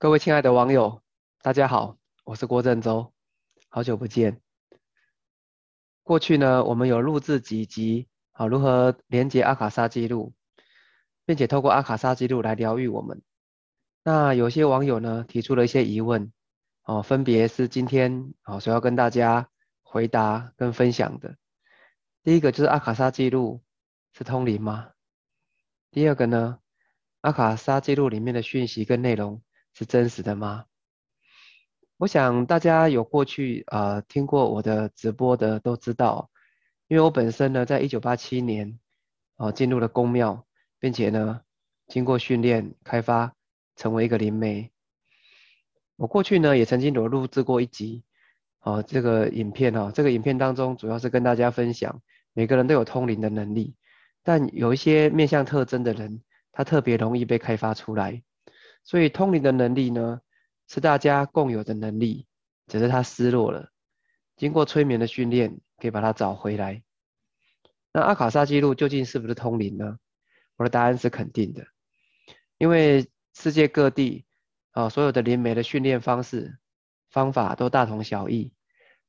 各位亲爱的网友，大家好，我是郭振洲，好久不见。过去呢，我们有录制几集，好如何连接阿卡莎记录，并且透过阿卡莎记录来疗愈我们。那有些网友呢提出了一些疑问，哦，分别是今天哦所要跟大家回答跟分享的。第一个就是阿卡莎记录是通灵吗？第二个呢，阿卡莎记录里面的讯息跟内容。是真实的吗？我想大家有过去呃听过我的直播的都知道，因为我本身呢在一九八七年哦进入了宫庙，并且呢经过训练开发成为一个灵媒。我过去呢也曾经有录制过一集哦这个影片哦，这个影片当中主要是跟大家分享每个人都有通灵的能力，但有一些面相特征的人，他特别容易被开发出来。所以通灵的能力呢，是大家共有的能力，只是它失落了。经过催眠的训练，可以把它找回来。那阿卡莎记录究竟是不是通灵呢？我的答案是肯定的，因为世界各地啊，所有的灵媒的训练方式方法都大同小异。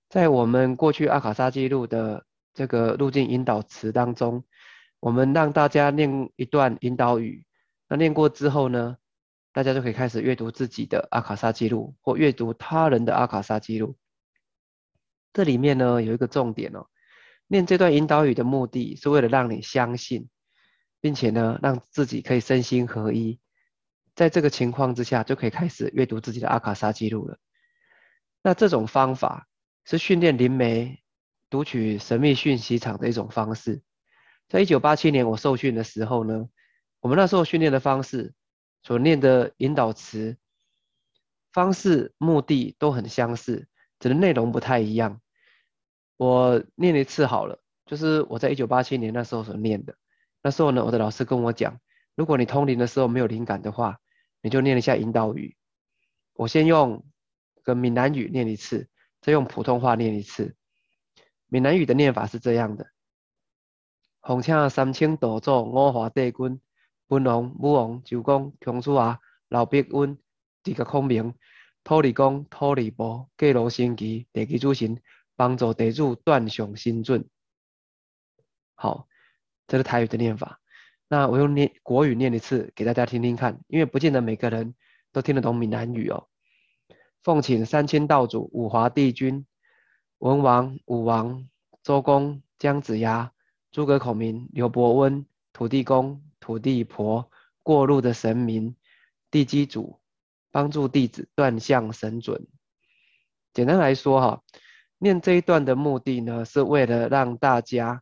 在我们过去阿卡莎记录的这个路径引导词当中，我们让大家念一段引导语，那念过之后呢？大家就可以开始阅读自己的阿卡莎记录，或阅读他人的阿卡莎记录。这里面呢有一个重点哦，念这段引导语的目的是为了让你相信，并且呢让自己可以身心合一。在这个情况之下，就可以开始阅读自己的阿卡莎记录了。那这种方法是训练灵媒读取神秘讯息场的一种方式。在一九八七年我受训的时候呢，我们那时候训练的方式。所念的引导词方式、目的都很相似，只是内容不太一样。我念一次好了，就是我在一九八七年那时候所念的。那时候呢，我的老师跟我讲，如果你通灵的时候没有灵感的话，你就念一下引导语。我先用个闽南语念一次，再用普通话念一次。闽南语的念法是这样的：红请三千道祖五华帝君。文王、武王就讲：孔子啊，老毕温这个孔明，土地公、土地婆、过路神奇、地基主神，帮助地主断雄心准。好，这是台语的念法。那我用念国语念一次给大家听听看，因为不见得每个人都听得懂闽南语哦。奉请三清道祖、五华帝君、文王、武王、周公、姜子牙、诸葛孔明、刘伯温、土地公。土地婆过路的神明，地基主帮助弟子断相神准。简单来说，哈，念这一段的目的呢，是为了让大家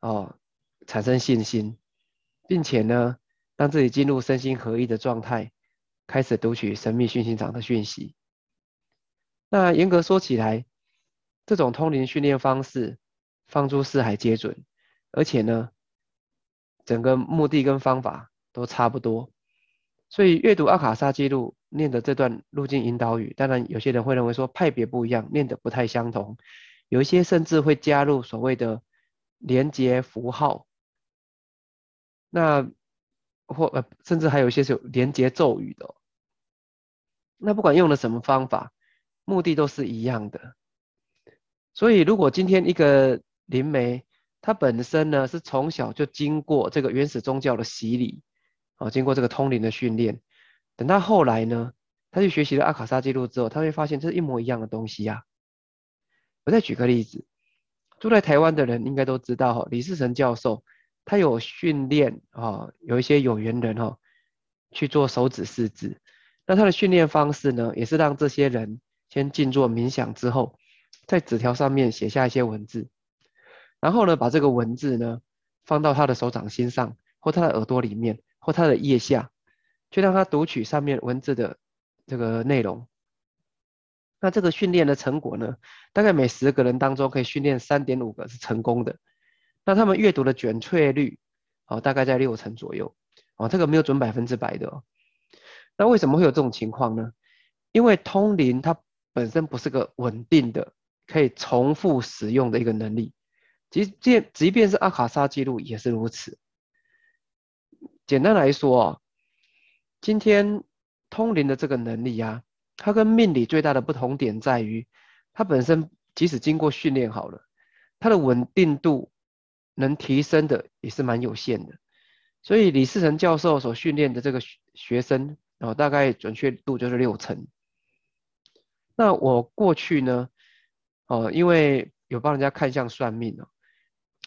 哦产生信心，并且呢，让自己进入身心合一的状态，开始读取神秘讯息长的讯息。那严格说起来，这种通灵训练方式，放诸四海皆准，而且呢。整个目的跟方法都差不多，所以阅读阿卡莎记录念的这段路径引导语，当然有些人会认为说派别不一样，念的不太相同，有一些甚至会加入所谓的连接符号，那或呃甚至还有一些是有连接咒语的，那不管用了什么方法，目的都是一样的，所以如果今天一个灵媒。他本身呢是从小就经过这个原始宗教的洗礼，啊，经过这个通灵的训练。等他后来呢，他去学习了阿卡莎记录之后，他会发现这是一模一样的东西呀。我再举个例子，住在台湾的人应该都知道哈，李世成教授他有训练啊，有一些有缘人哈去做手指试字。那他的训练方式呢，也是让这些人先静坐冥想之后，在纸条上面写下一些文字。然后呢，把这个文字呢放到他的手掌心上，或他的耳朵里面，或他的腋下，去让他读取上面文字的这个内容。那这个训练的成果呢，大概每十个人当中可以训练三点五个是成功的。那他们阅读的准确率，哦，大概在六成左右。哦，这个没有准百分之百的。哦。那为什么会有这种情况呢？因为通灵它本身不是个稳定的、可以重复使用的一个能力。即便即便是阿卡莎记录也是如此。简单来说啊，今天通灵的这个能力啊，它跟命理最大的不同点在于，它本身即使经过训练好了，它的稳定度能提升的也是蛮有限的。所以李世成教授所训练的这个学生，哦，大概准确度就是六成。那我过去呢，哦，因为有帮人家看相算命哦，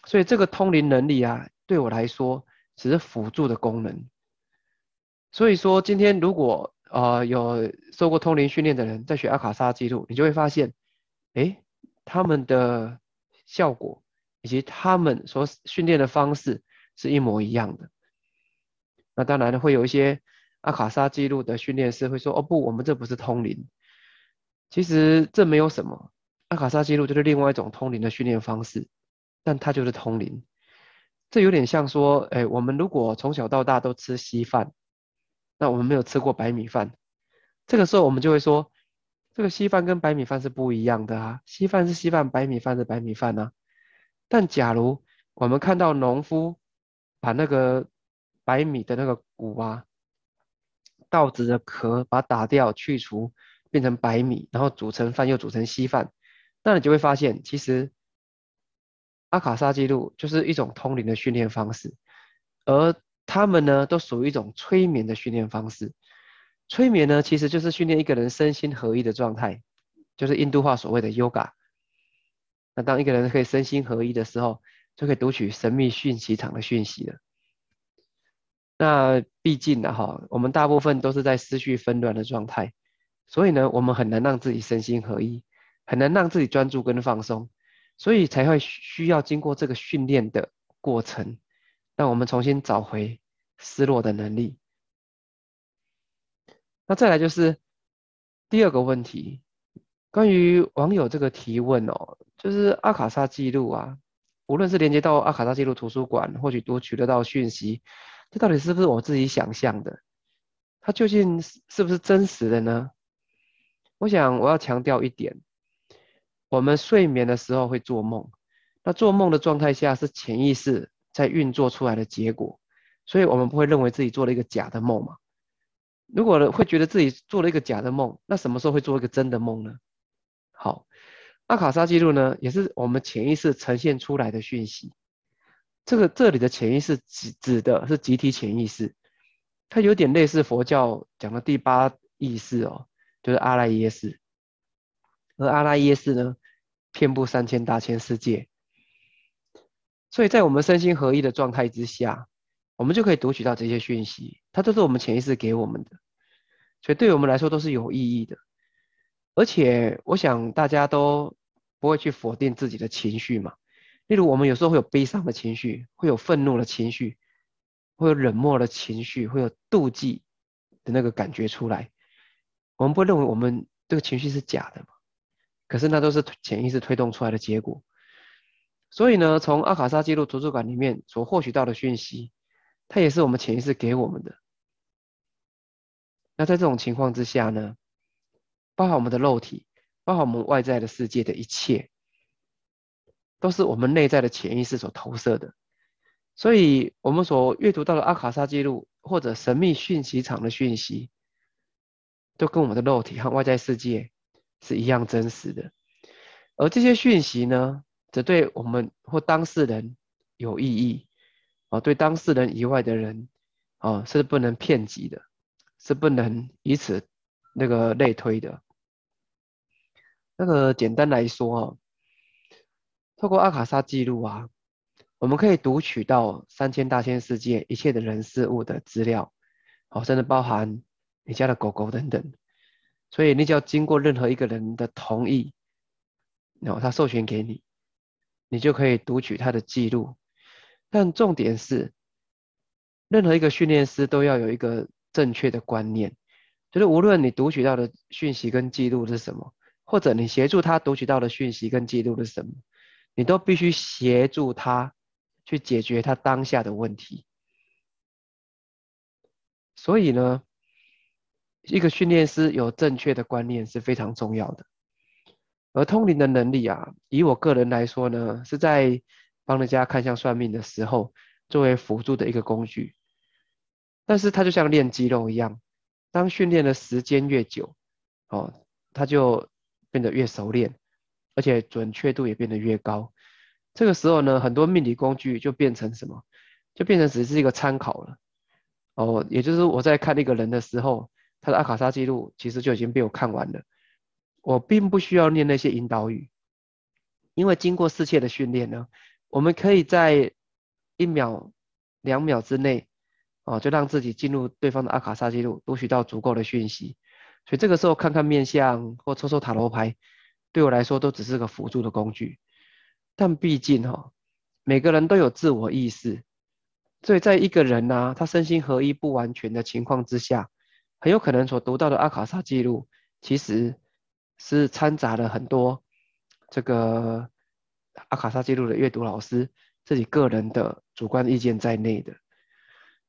所以这个通灵能力啊，对我来说只是辅助的功能。所以说，今天如果呃有受过通灵训练的人在学阿卡莎记录，你就会发现，哎，他们的效果以及他们所训练的方式是一模一样的。那当然会有一些阿卡莎记录的训练师会说，哦不，我们这不是通灵。其实这没有什么，阿卡莎记录就是另外一种通灵的训练方式，但它就是通灵。这有点像说，哎，我们如果从小到大都吃稀饭，那我们没有吃过白米饭，这个时候我们就会说，这个稀饭跟白米饭是不一样的啊，稀饭是稀饭，白米饭是白米饭呢。但假如我们看到农夫把那个白米的那个谷啊、稻子的壳把它打掉去除。变成白米，然后煮成饭，又煮成稀饭，那你就会发现，其实阿卡莎记录就是一种通灵的训练方式，而他们呢，都属于一种催眠的训练方式。催眠呢，其实就是训练一个人身心合一的状态，就是印度话所谓的 yoga。那当一个人可以身心合一的时候，就可以读取神秘讯息场的讯息了。那毕竟呢，哈，我们大部分都是在思绪纷乱的状态。所以呢，我们很难让自己身心合一，很难让自己专注跟放松，所以才会需要经过这个训练的过程，让我们重新找回失落的能力。那再来就是第二个问题，关于网友这个提问哦，就是阿卡莎记录啊，无论是连接到阿卡莎记录图书馆，或许都取得到讯息，这到底是不是我自己想象的？它究竟是不是真实的呢？我想我要强调一点，我们睡眠的时候会做梦，那做梦的状态下是潜意识在运作出来的结果，所以我们不会认为自己做了一个假的梦嘛？如果会觉得自己做了一个假的梦，那什么时候会做一个真的梦呢？好，阿卡莎记录呢，也是我们潜意识呈现出来的讯息。这个这里的潜意识指指的是集体潜意识，它有点类似佛教讲的第八意识哦。就是阿赖耶识，而阿拉耶识呢，遍布三千大千世界，所以在我们身心合一的状态之下，我们就可以读取到这些讯息，它都是我们潜意识给我们的，所以对我们来说都是有意义的。而且我想大家都不会去否定自己的情绪嘛，例如我们有时候会有悲伤的情绪，会有愤怒的情绪，会有冷漠的情绪，会有妒忌的那个感觉出来。我们不会认为我们这个情绪是假的嘛？可是那都是潜意识推动出来的结果。所以呢，从阿卡莎记录图书馆里面所获取到的讯息，它也是我们潜意识给我们的。那在这种情况之下呢，包含我们的肉体，包含我们外在的世界的一切，都是我们内在的潜意识所投射的。所以，我们所阅读到的阿卡莎记录或者神秘讯息场的讯息。都跟我们的肉体和外在世界是一样真实的，而这些讯息呢，则对我们或当事人有意义，啊，对当事人以外的人，啊，是不能骗及的，是不能以此那个类推的。那个简单来说啊，透过阿卡莎记录啊，我们可以读取到三千大千世界一切的人事物的资料，好，甚至包含。你家的狗狗等等，所以你只要经过任何一个人的同意，然后他授权给你，你就可以读取他的记录。但重点是，任何一个训练师都要有一个正确的观念，就是无论你读取到的讯息跟记录是什么，或者你协助他读取到的讯息跟记录是什么，你都必须协助他去解决他当下的问题。所以呢？一个训练师有正确的观念是非常重要的，而通灵的能力啊，以我个人来说呢，是在帮人家看相算命的时候作为辅助的一个工具。但是它就像练肌肉一样，当训练的时间越久，哦，他就变得越熟练，而且准确度也变得越高。这个时候呢，很多命理工具就变成什么？就变成只是一个参考了。哦，也就是我在看一个人的时候，他的阿卡莎记录其实就已经被我看完了。我并不需要念那些引导语，因为经过世切的训练呢，我们可以在一秒、两秒之内，哦，就让自己进入对方的阿卡莎记录，读取到足够的讯息。所以这个时候看看面相或抽抽塔罗牌，对我来说都只是个辅助的工具。但毕竟哈，每个人都有自我意识，所以在一个人呢，他身心合一不完全的情况之下，很有可能所读到的阿卡莎记录，其实是掺杂了很多这个阿卡莎记录的阅读老师自己个人的主观意见在内的。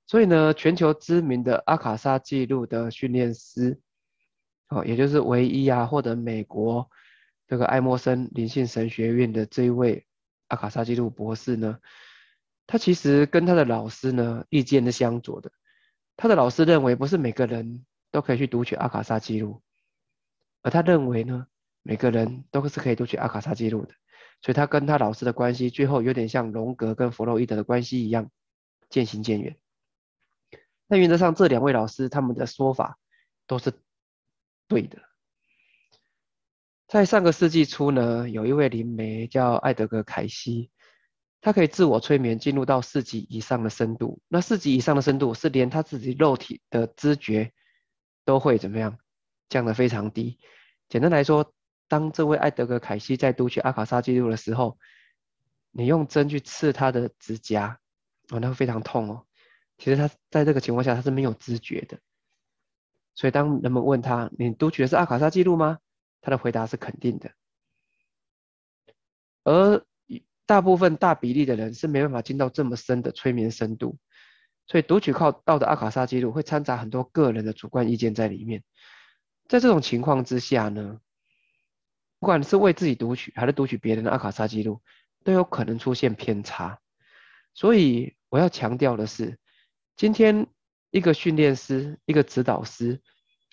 所以呢，全球知名的阿卡莎记录的训练师，哦，也就是唯一啊，获得美国。这个爱默生灵性神学院的这一位阿卡莎记录博士呢，他其实跟他的老师呢意见是相左的。他的老师认为不是每个人都可以去读取阿卡莎记录，而他认为呢，每个人都是可以读取阿卡莎记录的。所以他跟他老师的关系最后有点像荣格跟弗洛伊德的关系一样，渐行渐远。但原则上这两位老师他们的说法都是对的。在上个世纪初呢，有一位灵媒叫艾德格凯西，他可以自我催眠进入到四级以上的深度。那四级以上的深度是连他自己肉体的知觉都会怎么样降得非常低。简单来说，当这位艾德格凯西在读取阿卡莎记录的时候，你用针去刺他的指甲，哦，那会非常痛哦。其实他在这个情况下他是没有知觉的。所以当人们问他：“你读取的是阿卡莎记录吗？”他的回答是肯定的，而大部分大比例的人是没办法进到这么深的催眠深度，所以读取靠到的阿卡莎记录会掺杂很多个人的主观意见在里面。在这种情况之下呢，不管是为自己读取还是读取别人的阿卡莎记录，都有可能出现偏差。所以我要强调的是，今天一个训练师、一个指导师、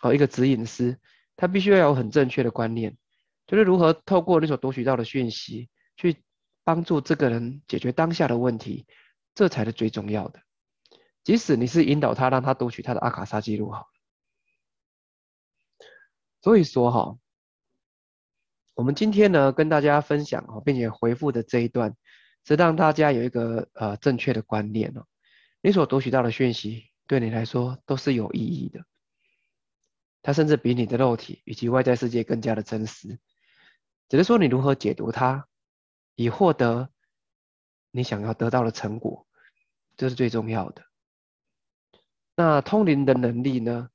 哦，一个指引师。他必须要有很正确的观念，就是如何透过你所读取到的讯息，去帮助这个人解决当下的问题，这才是最重要的。即使你是引导他，让他读取他的阿卡莎记录好。所以说哈，我们今天呢跟大家分享哦，并且回复的这一段，是让大家有一个呃正确的观念哦。你所读取到的讯息，对你来说都是有意义的。它甚至比你的肉体以及外在世界更加的真实，只是说你如何解读它，以获得你想要得到的成果，这是最重要的。那通灵的能力呢，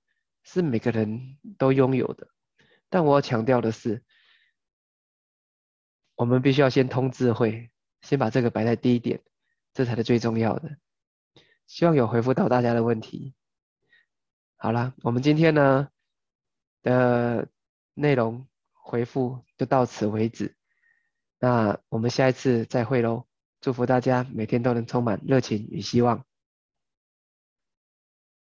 是每个人都拥有的，但我要强调的是，我们必须要先通智慧，先把这个摆在第一点，这才是最重要的。希望有回复到大家的问题。好了，我们今天呢？的内容回复就到此为止，那我们下一次再会喽！祝福大家每天都能充满热情与希望。